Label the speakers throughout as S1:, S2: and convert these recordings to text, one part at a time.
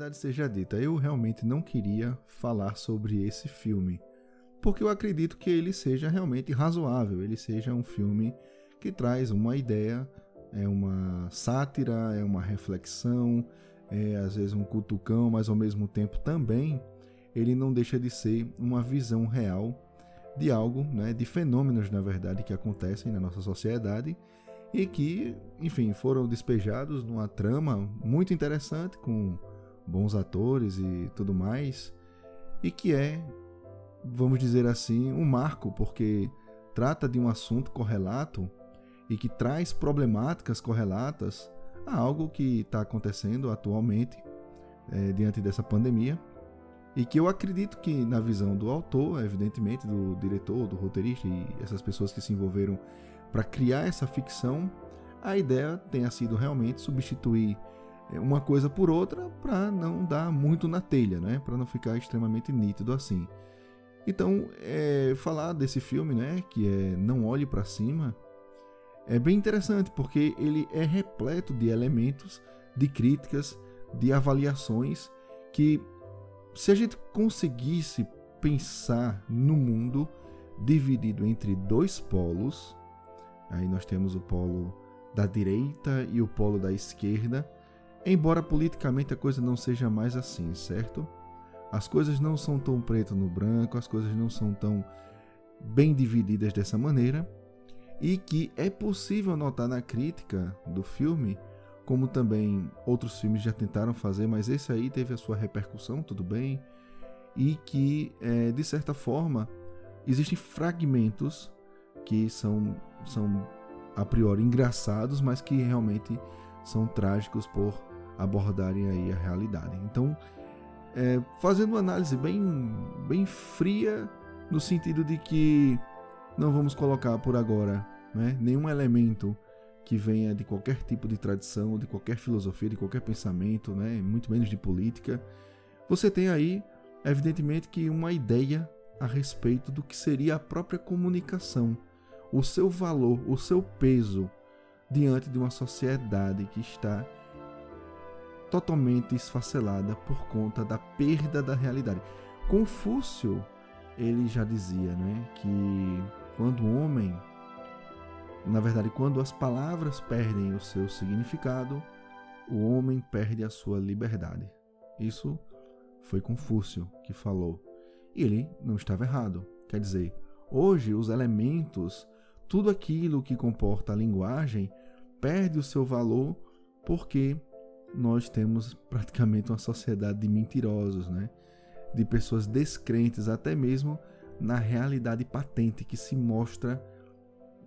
S1: verdade seja dita, eu realmente não queria falar sobre esse filme, porque eu acredito que ele seja realmente razoável, ele seja um filme que traz uma ideia, é uma sátira, é uma reflexão, é às vezes um cutucão, mas ao mesmo tempo também ele não deixa de ser uma visão real de algo, né, de fenômenos na verdade que acontecem na nossa sociedade e que, enfim, foram despejados numa trama muito interessante com bons atores e tudo mais, e que é, vamos dizer assim, um marco porque trata de um assunto correlato e que traz problemáticas correlatas a algo que está acontecendo atualmente é, diante dessa pandemia e que eu acredito que na visão do autor, evidentemente do diretor, do roteirista e essas pessoas que se envolveram para criar essa ficção, a ideia tenha sido realmente substituir uma coisa por outra para não dar muito na telha, né? Para não ficar extremamente nítido assim. Então, é, falar desse filme, né, que é Não Olhe para Cima, é bem interessante porque ele é repleto de elementos, de críticas, de avaliações que se a gente conseguisse pensar no mundo dividido entre dois polos, Aí nós temos o polo da direita e o polo da esquerda, embora politicamente a coisa não seja mais assim, certo? As coisas não são tão preto no branco, as coisas não são tão bem divididas dessa maneira, e que é possível notar na crítica do filme, como também outros filmes já tentaram fazer, mas esse aí teve a sua repercussão, tudo bem, e que é, de certa forma existem fragmentos que são, são a priori engraçados, mas que realmente são trágicos por abordarem aí a realidade. Então, é, fazendo uma análise bem, bem fria, no sentido de que não vamos colocar por agora né, nenhum elemento que venha de qualquer tipo de tradição, de qualquer filosofia, de qualquer pensamento, né, muito menos de política. Você tem aí, evidentemente, que uma ideia a respeito do que seria a própria comunicação o seu valor, o seu peso diante de uma sociedade que está totalmente esfacelada por conta da perda da realidade. Confúcio, ele já dizia, né, que quando o homem, na verdade, quando as palavras perdem o seu significado, o homem perde a sua liberdade. Isso foi Confúcio que falou. E ele não estava errado. Quer dizer, hoje os elementos tudo aquilo que comporta a linguagem perde o seu valor porque nós temos praticamente uma sociedade de mentirosos, né? de pessoas descrentes até mesmo na realidade patente que se mostra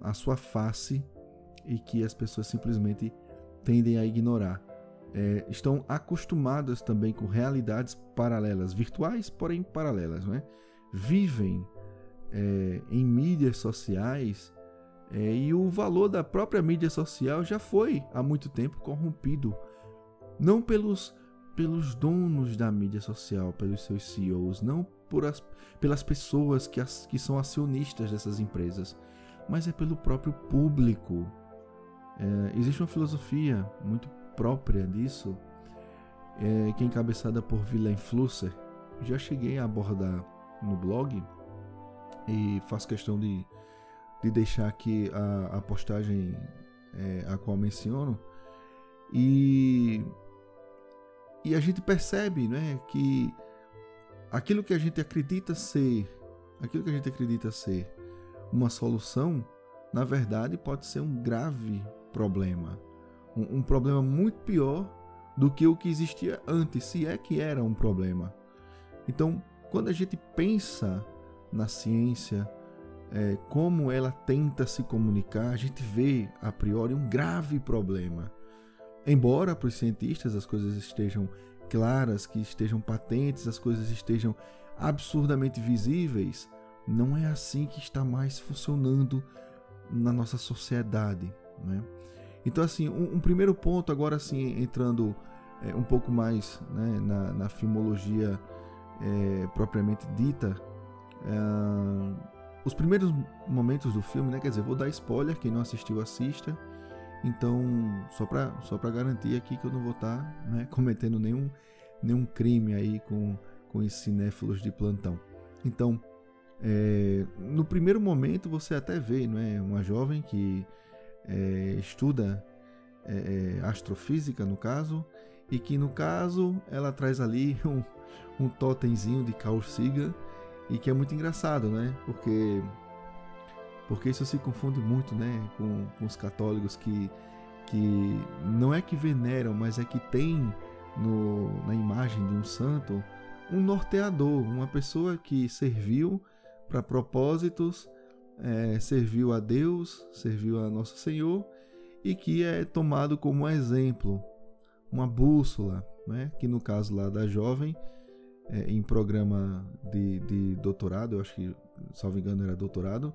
S1: a sua face e que as pessoas simplesmente tendem a ignorar. É, estão acostumadas também com realidades paralelas, virtuais, porém paralelas. Né? Vivem é, em mídias sociais é, e o valor da própria mídia social já foi há muito tempo corrompido. Não pelos, pelos donos da mídia social, pelos seus CEOs, não por as, pelas pessoas que, as, que são acionistas dessas empresas, mas é pelo próprio público. É, existe uma filosofia muito própria disso, é, que é encabeçada por Willem Flusser. Já cheguei a abordar no blog e faço questão de de deixar aqui a, a postagem é, a qual menciono. E, e a gente percebe né, que aquilo que a gente acredita ser, aquilo que a gente acredita ser uma solução, na verdade pode ser um grave problema. Um, um problema muito pior do que o que existia antes, se é que era um problema. Então, quando a gente pensa na ciência, é, como ela tenta se comunicar, a gente vê a priori um grave problema. Embora para os cientistas as coisas estejam claras, que estejam patentes, as coisas estejam absurdamente visíveis, não é assim que está mais funcionando na nossa sociedade. Né? Então, assim, um, um, primeiro ponto, agora assim, entrando é, um pouco mais né, na, na filmologia é, propriamente dita, é, os primeiros momentos do filme, né? Quer dizer, vou dar spoiler, quem não assistiu, assista. Então, só para só garantir aqui que eu não vou estar tá, né, cometendo nenhum, nenhum crime aí com, com os cinéfilos de plantão. Então, é, no primeiro momento você até vê, não é, uma jovem que é, estuda é, é astrofísica no caso e que no caso ela traz ali um, um totemzinho de Carl Sagan e que é muito engraçado, né? Porque porque isso se confunde muito, né, com, com os católicos que que não é que veneram, mas é que tem no, na imagem de um santo um norteador, uma pessoa que serviu para propósitos, é, serviu a Deus, serviu a Nosso Senhor e que é tomado como exemplo, uma bússola, né? que no caso lá da jovem, é, em programa de, de doutorado, eu acho que, salvo engano, era doutorado,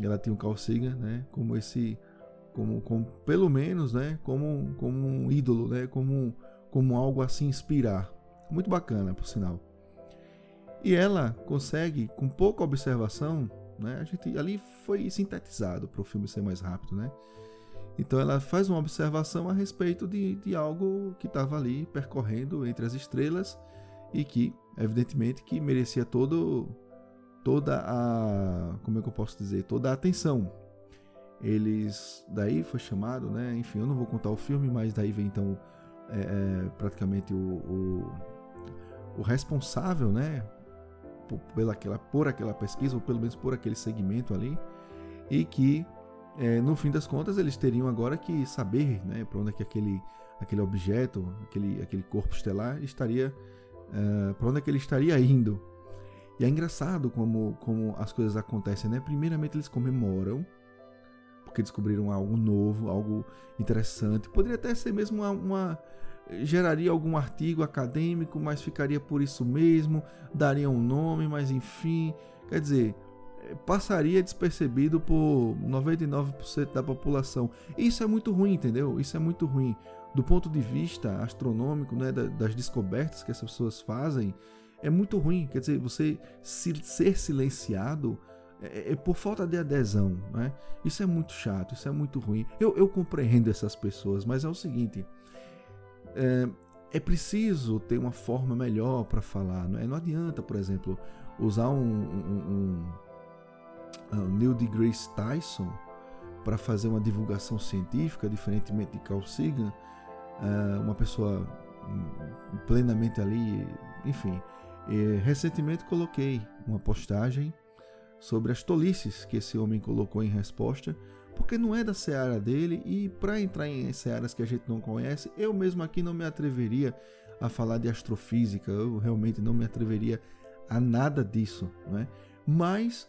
S1: ela tinha um calciga, né? como esse, como, como pelo menos, né? como, como um ídolo, né? como, como algo a se inspirar. Muito bacana, por sinal. E ela consegue, com pouca observação, né? A gente ali foi sintetizado para o filme ser mais rápido, né? Então ela faz uma observação a respeito de, de algo que estava ali percorrendo entre as estrelas e que, evidentemente, que merecia todo, toda a, como é que eu posso dizer, toda a atenção. Eles, daí foi chamado, né? Enfim, eu não vou contar o filme, mas daí vem então é, é, praticamente o, o, o responsável, né? por, pela aquela, por aquela pesquisa, ou pelo menos por aquele segmento ali, e que é, no fim das contas eles teriam agora que saber né, para onde é que aquele, aquele objeto, aquele, aquele corpo estelar estaria, uh, é, para onde é que ele estaria indo. E é engraçado como, como as coisas acontecem, né? Primeiramente eles comemoram, porque descobriram algo novo, algo interessante. Poderia até ser mesmo uma, uma geraria algum artigo acadêmico, mas ficaria por isso mesmo, daria um nome, mas enfim, quer dizer, passaria despercebido por 99% da população. Isso é muito ruim, entendeu? Isso é muito ruim. Do ponto de vista astronômico, né, das descobertas que essas pessoas fazem, é muito ruim. Quer dizer, você ser silenciado é, é por falta de adesão, né? Isso é muito chato, isso é muito ruim. Eu, eu compreendo essas pessoas, mas é o seguinte: é, é preciso ter uma forma melhor para falar. Não, é? não adianta, por exemplo, usar um, um, um, um Neil deGrasse Tyson para fazer uma divulgação científica, diferentemente de Carl Sagan, é, uma pessoa plenamente ali, enfim. E, recentemente coloquei uma postagem sobre as tolices que esse homem colocou em resposta porque não é da seara dele e para entrar em searas que a gente não conhece, eu mesmo aqui não me atreveria a falar de astrofísica, eu realmente não me atreveria a nada disso, né? Mas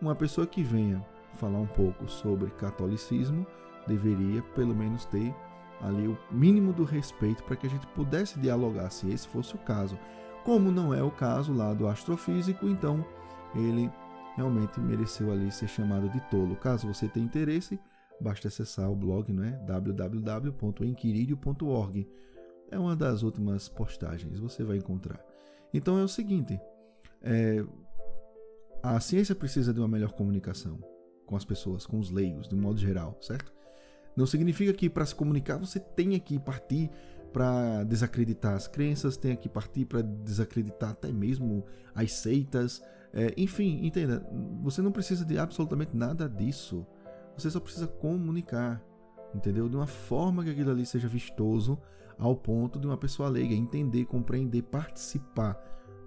S1: uma pessoa que venha falar um pouco sobre catolicismo deveria pelo menos ter ali o mínimo do respeito para que a gente pudesse dialogar, se esse fosse o caso. Como não é o caso lá do astrofísico, então ele realmente mereceu ali ser chamado de tolo. Caso você tenha interesse, basta acessar o blog né, www.enquiridio.org. É uma das últimas postagens, você vai encontrar. Então é o seguinte: é, a ciência precisa de uma melhor comunicação com as pessoas, com os leigos, de um modo geral, certo? Não significa que para se comunicar você tenha que partir para desacreditar as crenças, tenha que partir para desacreditar até mesmo as seitas, é, enfim, entenda, você não precisa de absolutamente nada disso. Você só precisa comunicar, entendeu? De uma forma que aquilo ali seja vistoso ao ponto de uma pessoa leiga entender, compreender, participar.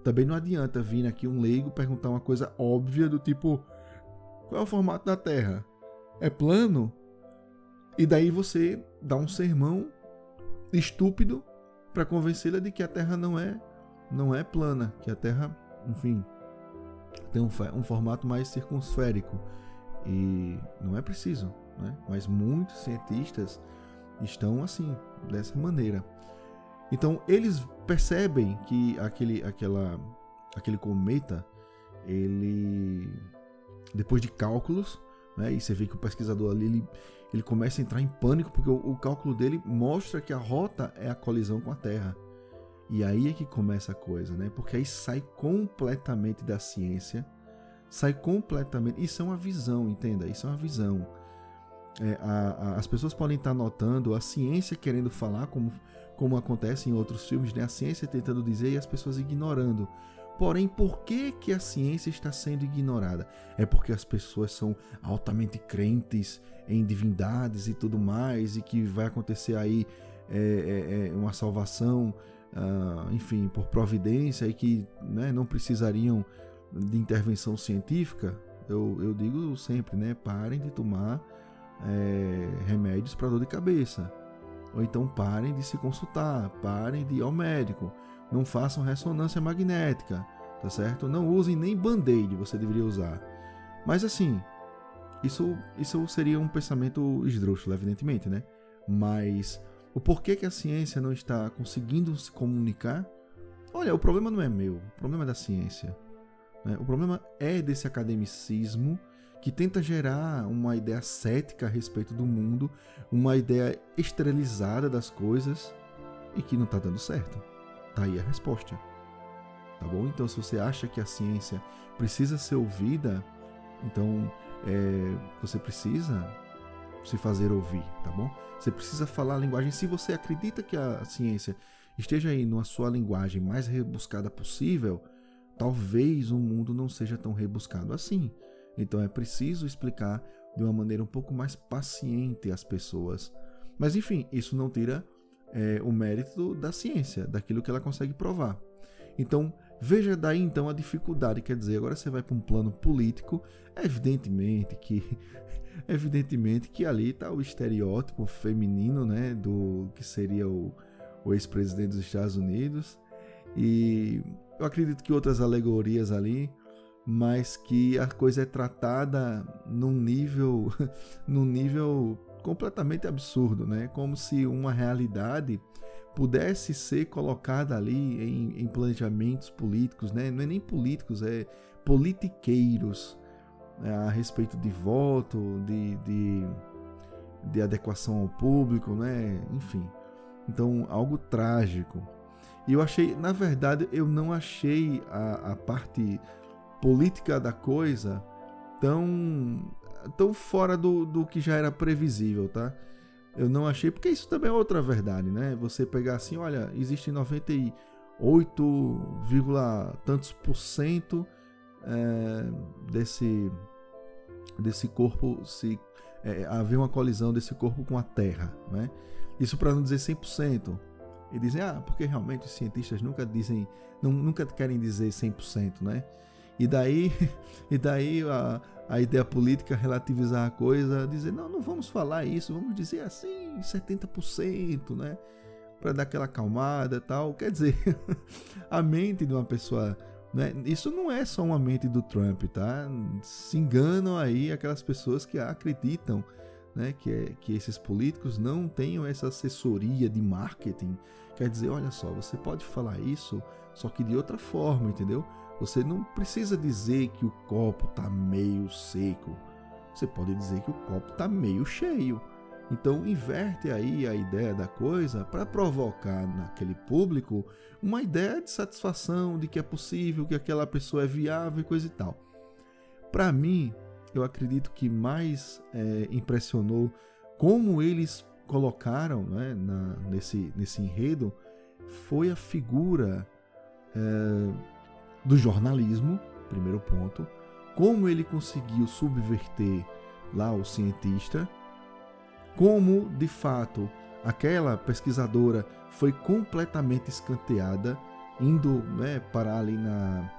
S1: Também não adianta vir aqui um leigo perguntar uma coisa óbvia do tipo: qual é o formato da Terra? É plano? E daí você dá um sermão estúpido para convencê-la de que a Terra não é não é plana, que a Terra, enfim, tem um, um formato mais circunsférico e não é preciso, né? mas muitos cientistas estão assim, dessa maneira. Então eles percebem que aquele, aquela, aquele cometa, ele depois de cálculos, né, e você vê que o pesquisador ali ele, ele começa a entrar em pânico porque o, o cálculo dele mostra que a rota é a colisão com a Terra. E aí é que começa a coisa, né? Porque aí sai completamente da ciência, sai completamente. Isso é uma visão, entenda? Isso é uma visão. É, a, a, as pessoas podem estar notando a ciência querendo falar como, como acontece em outros filmes, né? a ciência tentando dizer e as pessoas ignorando. Porém, por que, que a ciência está sendo ignorada? É porque as pessoas são altamente crentes em divindades e tudo mais, e que vai acontecer aí é, é, é uma salvação, uh, enfim, por providência, e que né, não precisariam de intervenção científica? Eu, eu digo sempre, né? Parem de tomar é, remédios para dor de cabeça. Ou então parem de se consultar, parem de ir ao médico não façam ressonância magnética, tá certo? Não usem nem band-aid, você deveria usar. Mas assim, isso, isso seria um pensamento esdrúxulo, evidentemente, né? Mas o porquê que a ciência não está conseguindo se comunicar? Olha, o problema não é meu, o problema é da ciência. Né? O problema é desse academicismo que tenta gerar uma ideia cética a respeito do mundo, uma ideia esterilizada das coisas e que não está dando certo. Tá aí a resposta. Tá bom? Então, se você acha que a ciência precisa ser ouvida, então é, você precisa se fazer ouvir, tá bom? Você precisa falar a linguagem. Se você acredita que a ciência esteja aí na sua linguagem mais rebuscada possível, talvez o mundo não seja tão rebuscado assim. Então é preciso explicar de uma maneira um pouco mais paciente às pessoas. Mas enfim, isso não tira é, o mérito da ciência, daquilo que ela consegue provar. Então, veja daí então a dificuldade, quer dizer, agora você vai para um plano político, evidentemente que evidentemente que ali está o estereótipo feminino, né, do que seria o, o ex-presidente dos Estados Unidos. E eu acredito que outras alegorias ali, mas que a coisa é tratada num nível num nível completamente absurdo, né? Como se uma realidade pudesse ser colocada ali em, em planejamentos políticos, né? Não é nem políticos, é politiqueiros né? a respeito de voto, de, de, de adequação ao público, né? Enfim, então algo trágico. E eu achei, na verdade, eu não achei a, a parte política da coisa tão tão fora do, do que já era previsível, tá? Eu não achei, porque isso também é outra verdade, né? Você pegar assim, olha, existe 98, tantos por cento é, desse, desse corpo se é, haver uma colisão desse corpo com a Terra, né? Isso para não dizer 100%. E dizem, ah, porque realmente os cientistas nunca dizem, nunca querem dizer 100%, né? E daí, e daí a, a ideia política relativizar a coisa, dizer, não, não vamos falar isso, vamos dizer assim, 70%, né? Para dar aquela acalmada tal. Quer dizer, a mente de uma pessoa. Né? Isso não é só uma mente do Trump, tá? Se enganam aí aquelas pessoas que acreditam né, que, é, que esses políticos não tenham essa assessoria de marketing. Quer dizer, olha só, você pode falar isso, só que de outra forma, entendeu? Você não precisa dizer que o copo está meio seco. Você pode dizer que o copo está meio cheio. Então inverte aí a ideia da coisa para provocar naquele público uma ideia de satisfação de que é possível, que aquela pessoa é viável e coisa e tal. Para mim, eu acredito que mais é, impressionou como eles colocaram né, na, nesse, nesse enredo foi a figura é, do jornalismo, primeiro ponto, como ele conseguiu subverter lá o cientista, como de fato aquela pesquisadora foi completamente escanteada, indo né, parar ali na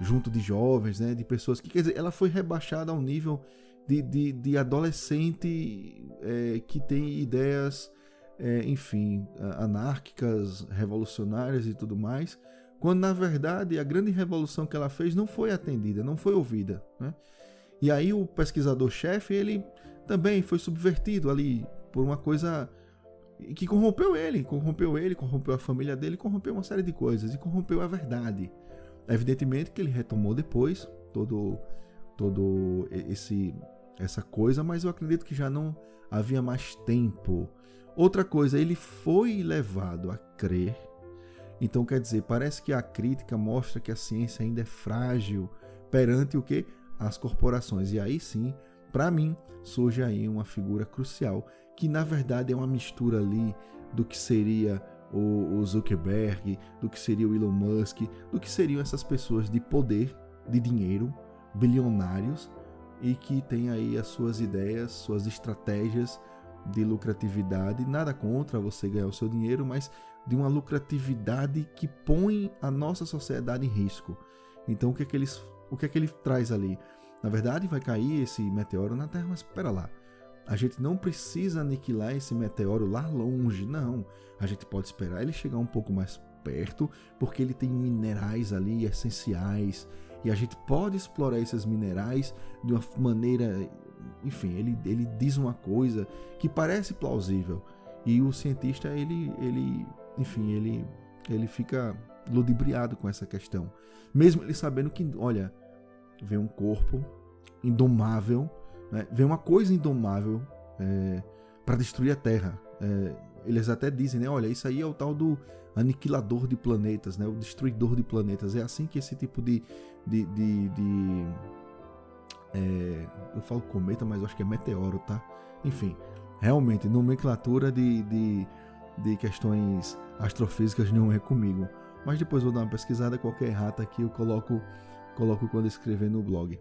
S1: junto de jovens, né, de pessoas que quer dizer, ela foi rebaixada ao nível de, de, de adolescente é, que tem ideias, é, enfim, anárquicas, revolucionárias e tudo mais quando na verdade a grande revolução que ela fez não foi atendida, não foi ouvida. Né? E aí o pesquisador-chefe ele também foi subvertido ali por uma coisa que corrompeu ele, corrompeu ele, corrompeu a família dele, corrompeu uma série de coisas e corrompeu a verdade. Evidentemente que ele retomou depois todo todo esse essa coisa, mas eu acredito que já não havia mais tempo. Outra coisa, ele foi levado a crer então, quer dizer, parece que a crítica mostra que a ciência ainda é frágil perante o que? As corporações. E aí sim, para mim, surge aí uma figura crucial, que na verdade é uma mistura ali do que seria o, Zuckerberg, do que seria o Elon Musk, do que seriam essas pessoas de poder, de dinheiro, bilionários e que têm aí as suas ideias, suas estratégias de lucratividade. Nada contra você ganhar o seu dinheiro, mas de uma lucratividade que põe a nossa sociedade em risco. Então o que é que, eles, o que, é que ele traz ali? Na verdade, vai cair esse meteoro na Terra, mas espera lá. A gente não precisa aniquilar esse meteoro lá longe, não. A gente pode esperar ele chegar um pouco mais perto, porque ele tem minerais ali essenciais e a gente pode explorar esses minerais de uma maneira. Enfim, ele, ele diz uma coisa que parece plausível e o cientista ele, ele enfim, ele, ele fica ludibriado com essa questão. Mesmo ele sabendo que, olha, vem um corpo indomável, né? vem uma coisa indomável é, para destruir a Terra. É, eles até dizem, né? Olha, isso aí é o tal do aniquilador de planetas, né? O destruidor de planetas. É assim que esse tipo de. de, de, de é, eu falo cometa, mas eu acho que é meteoro, tá? Enfim, realmente, nomenclatura de, de, de questões astrofísicas não é comigo. Mas depois vou dar uma pesquisada, qualquer errata aqui eu coloco, coloco quando escrever no blog.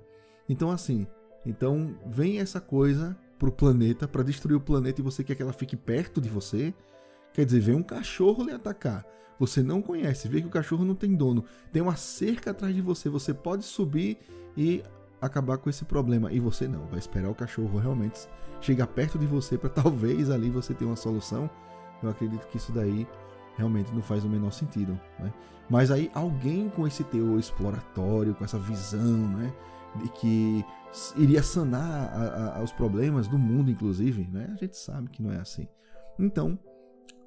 S1: Então assim, então vem essa coisa pro planeta para destruir o planeta e você quer que ela fique perto de você. Quer dizer, vem um cachorro lhe atacar. Você não conhece, vê que o cachorro não tem dono, tem uma cerca atrás de você, você pode subir e acabar com esse problema. E você não, vai esperar o cachorro realmente chegar perto de você para talvez ali você ter uma solução. Eu acredito que isso daí realmente não faz o menor sentido. Né? Mas aí alguém com esse teor exploratório, com essa visão, né, de que iria sanar a, a, os problemas do mundo, inclusive, né? A gente sabe que não é assim. Então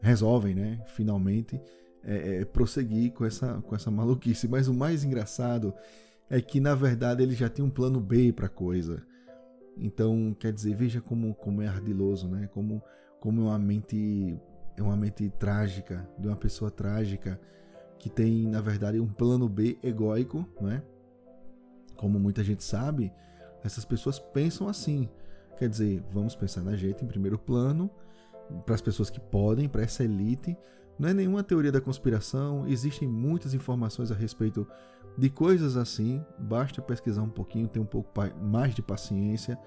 S1: resolvem, né? Finalmente é, é, prosseguir com essa com essa maluquice. Mas o mais engraçado é que na verdade ele já tinha um plano B para coisa. Então, quer dizer, veja como, como é ardiloso, né? Como, como é uma mente é uma mente trágica, de uma pessoa trágica que tem, na verdade, um plano B egóico, não é? Como muita gente sabe, essas pessoas pensam assim. Quer dizer, vamos pensar na gente em primeiro plano, para as pessoas que podem, para essa elite. Não é nenhuma teoria da conspiração, existem muitas informações a respeito de coisas assim. Basta pesquisar um pouquinho, ter um pouco mais de paciência.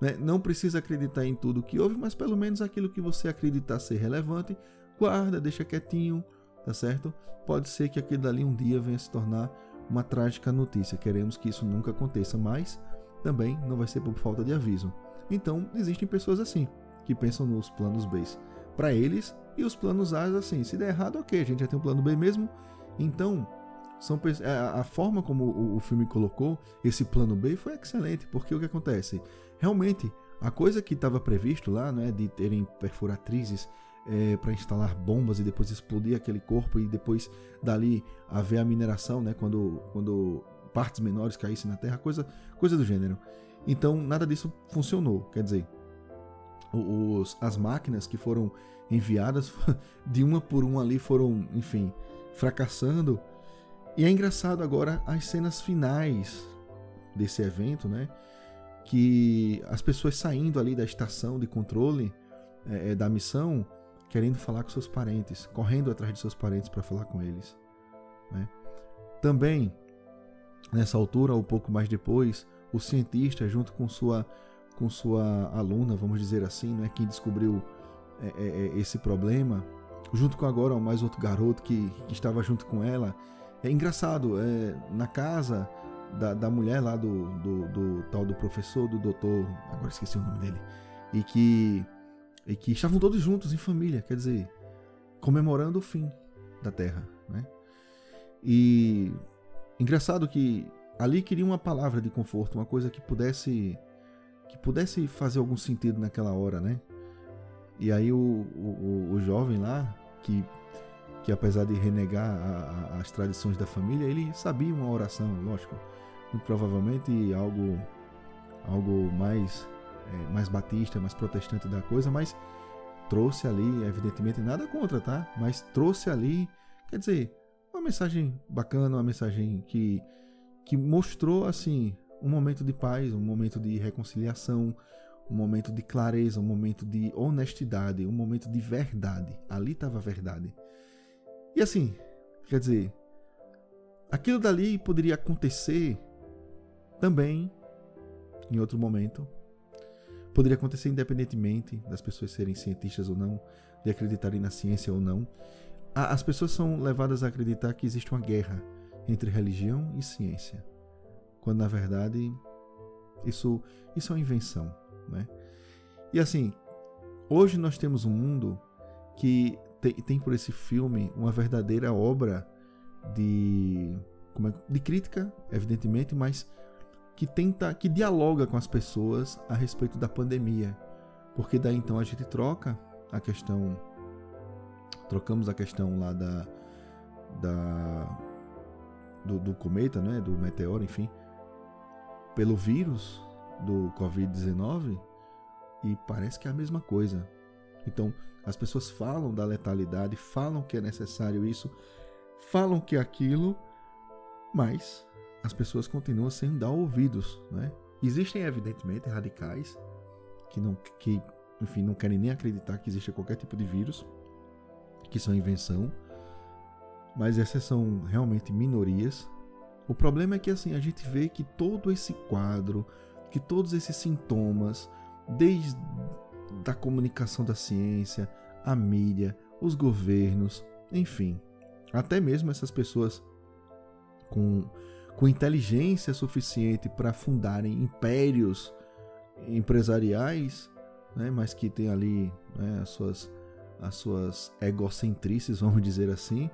S1: Né? Não precisa acreditar em tudo que houve, mas pelo menos aquilo que você acreditar ser relevante, guarda, deixa quietinho, tá certo? Pode ser que aquilo dali um dia venha se tornar uma trágica notícia. Queremos que isso nunca aconteça, mas também não vai ser por falta de aviso. Então, existem pessoas assim, que pensam nos planos B para eles e os planos A assim. Se der errado, ok, a gente já tem um plano B mesmo. Então, são é, a forma como o filme colocou esse plano B foi excelente, porque o que acontece? Realmente, a coisa que estava previsto lá, né, de terem perfuratrizes é, para instalar bombas e depois explodir aquele corpo e depois dali haver a mineração, né, quando, quando partes menores caíssem na Terra, coisa, coisa do gênero. Então nada disso funcionou, quer dizer, os, as máquinas que foram enviadas de uma por uma ali foram, enfim, fracassando. E é engraçado agora as cenas finais desse evento, né? Que as pessoas saindo ali da estação de controle é, é da missão, querendo falar com seus parentes, correndo atrás de seus parentes para falar com eles. Né? Também Nessa altura, ou pouco mais depois, o cientista, junto com sua, com sua aluna, vamos dizer assim, né, quem descobriu é, é, é, esse problema, junto com agora mais outro garoto que, que estava junto com ela. É engraçado, é, na casa da, da mulher lá do, do, do, tal do professor, do doutor, agora esqueci o nome dele, e que, e que estavam todos juntos em família, quer dizer, comemorando o fim da Terra, né? E Engraçado que ali queria uma palavra de conforto, uma coisa que pudesse que pudesse fazer algum sentido naquela hora, né? E aí o, o, o jovem lá, que, que apesar de renegar a, a, as tradições da família, ele sabia uma oração, lógico, muito provavelmente algo algo mais é, mais batista, mais protestante da coisa, mas trouxe ali, evidentemente nada contra, tá? Mas trouxe ali, quer dizer, uma mensagem bacana, uma mensagem que, que mostrou assim um momento de paz, um momento de reconciliação, um momento de clareza, um momento de honestidade, um momento de verdade. Ali estava a verdade. E assim, quer dizer, aquilo dali poderia acontecer também em outro momento. Poderia acontecer independentemente das pessoas serem cientistas ou não, de acreditarem na ciência ou não. As pessoas são levadas a acreditar que existe uma guerra entre religião e ciência, quando na verdade isso, isso é uma invenção. Né? E assim, hoje nós temos um mundo que tem, tem por esse filme uma verdadeira obra de, como é, de crítica, evidentemente, mas que tenta, que dialoga com as pessoas a respeito da pandemia. Porque daí então a gente troca a questão, trocamos a questão lá da, da do, do cometa, né, do meteoro, enfim, pelo vírus do Covid-19 e parece que é a mesma coisa. Então, as pessoas falam da letalidade, falam que é necessário isso, falam que é aquilo, mas as pessoas continuam sem dar ouvidos, né? Existem evidentemente radicais que não que, enfim, não querem nem acreditar que existe qualquer tipo de vírus, que são invenção, mas essas são realmente minorias. O problema é que assim a gente vê que todo esse quadro, que todos esses sintomas, desde da comunicação da ciência, a mídia, os governos, enfim, até mesmo essas pessoas com com inteligência suficiente para fundarem impérios empresariais, né, mas que tem ali né, as suas as suas egocentrices, vamos dizer assim,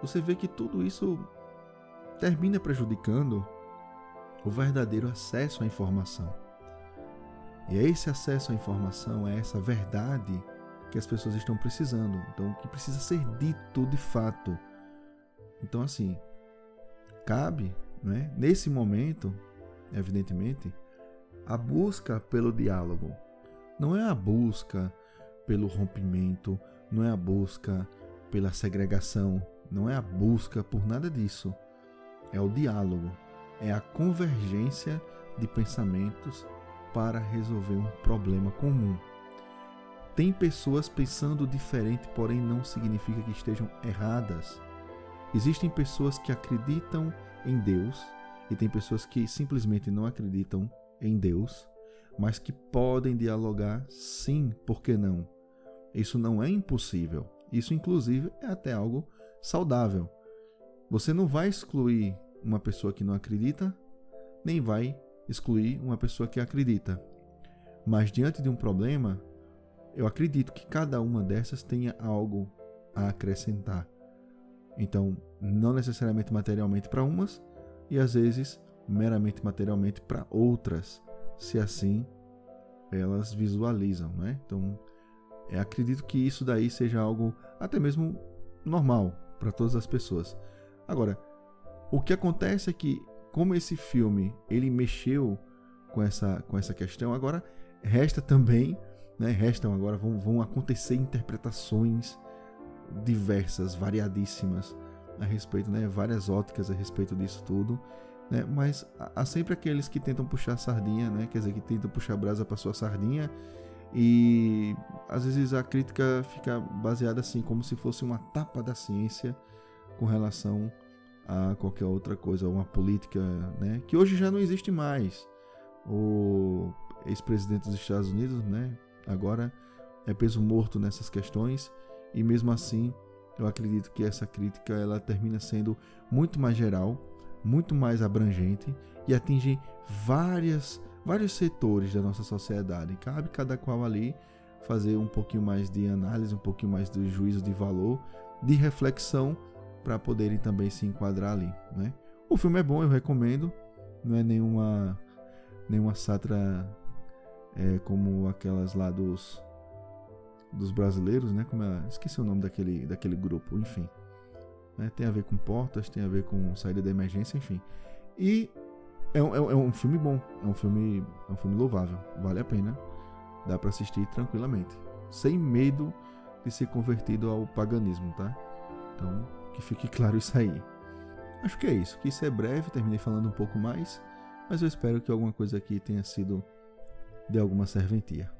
S1: você vê que tudo isso termina prejudicando o verdadeiro acesso à informação. E é esse acesso à informação, é essa verdade que as pessoas estão precisando, então que precisa ser dito de fato. Então assim, cabe né? Nesse momento, evidentemente, a busca pelo diálogo não é a busca pelo rompimento, não é a busca pela segregação, não é a busca por nada disso. É o diálogo, é a convergência de pensamentos para resolver um problema comum. Tem pessoas pensando diferente, porém não significa que estejam erradas. Existem pessoas que acreditam em Deus e tem pessoas que simplesmente não acreditam em Deus, mas que podem dialogar sim, por que não? Isso não é impossível. Isso, inclusive, é até algo saudável. Você não vai excluir uma pessoa que não acredita, nem vai excluir uma pessoa que acredita. Mas diante de um problema, eu acredito que cada uma dessas tenha algo a acrescentar. Então, não necessariamente materialmente para umas e às vezes meramente materialmente para outras, se assim elas visualizam, né? Então, é, acredito que isso daí seja algo até mesmo normal para todas as pessoas. Agora, o que acontece é que como esse filme ele mexeu com essa com essa questão, agora resta também, né? Restam agora vão, vão acontecer interpretações diversas, variadíssimas a respeito, né? Várias óticas a respeito disso tudo, né? Mas há sempre aqueles que tentam puxar a sardinha, né? Quer dizer, que tentam puxar a brasa para sua sardinha e às vezes a crítica fica baseada assim, como se fosse uma tapa da ciência com relação a qualquer outra coisa, uma política, né? Que hoje já não existe mais. O ex-presidente dos Estados Unidos, né? Agora é peso morto nessas questões e mesmo assim eu acredito que essa crítica ela termina sendo muito mais geral, muito mais abrangente e atinge várias, vários setores da nossa sociedade. Cabe cada qual ali fazer um pouquinho mais de análise, um pouquinho mais de juízo de valor, de reflexão para poderem também se enquadrar ali, né? O filme é bom, eu recomendo. Não é nenhuma nenhuma sátira é, como aquelas lá dos dos brasileiros, né? Como é, esqueci o nome daquele, daquele grupo, enfim. Né? Tem a ver com portas, tem a ver com saída da emergência, enfim. E é um, é um filme bom, é um filme, é um filme louvável, vale a pena. Dá para assistir tranquilamente, sem medo de ser convertido ao paganismo, tá? Então, que fique claro isso aí. Acho que é isso, que isso é breve, terminei falando um pouco mais, mas eu espero que alguma coisa aqui tenha sido de alguma serventia.